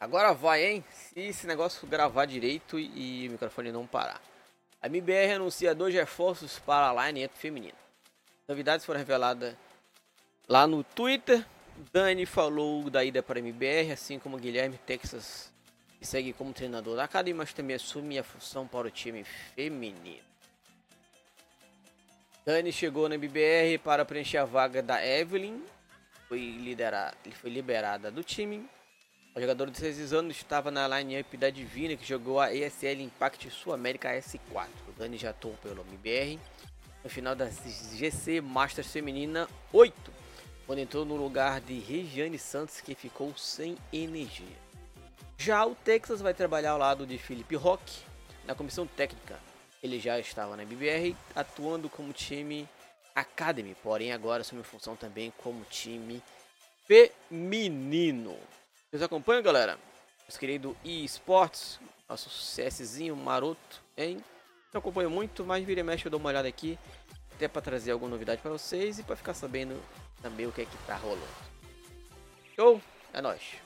Agora vai, hein? Se esse negócio gravar direito e, o microfone não parar. A MBR anuncia dois reforços para a line-up feminina. Novidades foram reveladas lá no Twitter. Dani falou da ida para a MBR, assim como Guilherme Texas, que segue como treinador da academia, mas também assume a função para o time feminino. Dani chegou na MBR para preencher a vaga da Evelyn, foi, foi liberada do time o jogador de 16 anos estava na line-up da Divina, que jogou a ESL Impact Sul América S4. O Dani já atuou pelo MBR no final da GC Masters Feminina 8, quando entrou no lugar de Regiane Santos, que ficou sem energia. Já o Texas vai trabalhar ao lado de Felipe Roque na comissão técnica. Ele já estava na MBR, atuando como time Academy, porém agora assume função também como time feminino. Vocês acompanham, galera? Nosso querido eSports, nosso CSzinho maroto, hein? Não acompanho muito, mas vira e mexe eu dou uma olhada aqui, até para trazer alguma novidade para vocês e para ficar sabendo também o que é que tá rolando. Show? É nóis!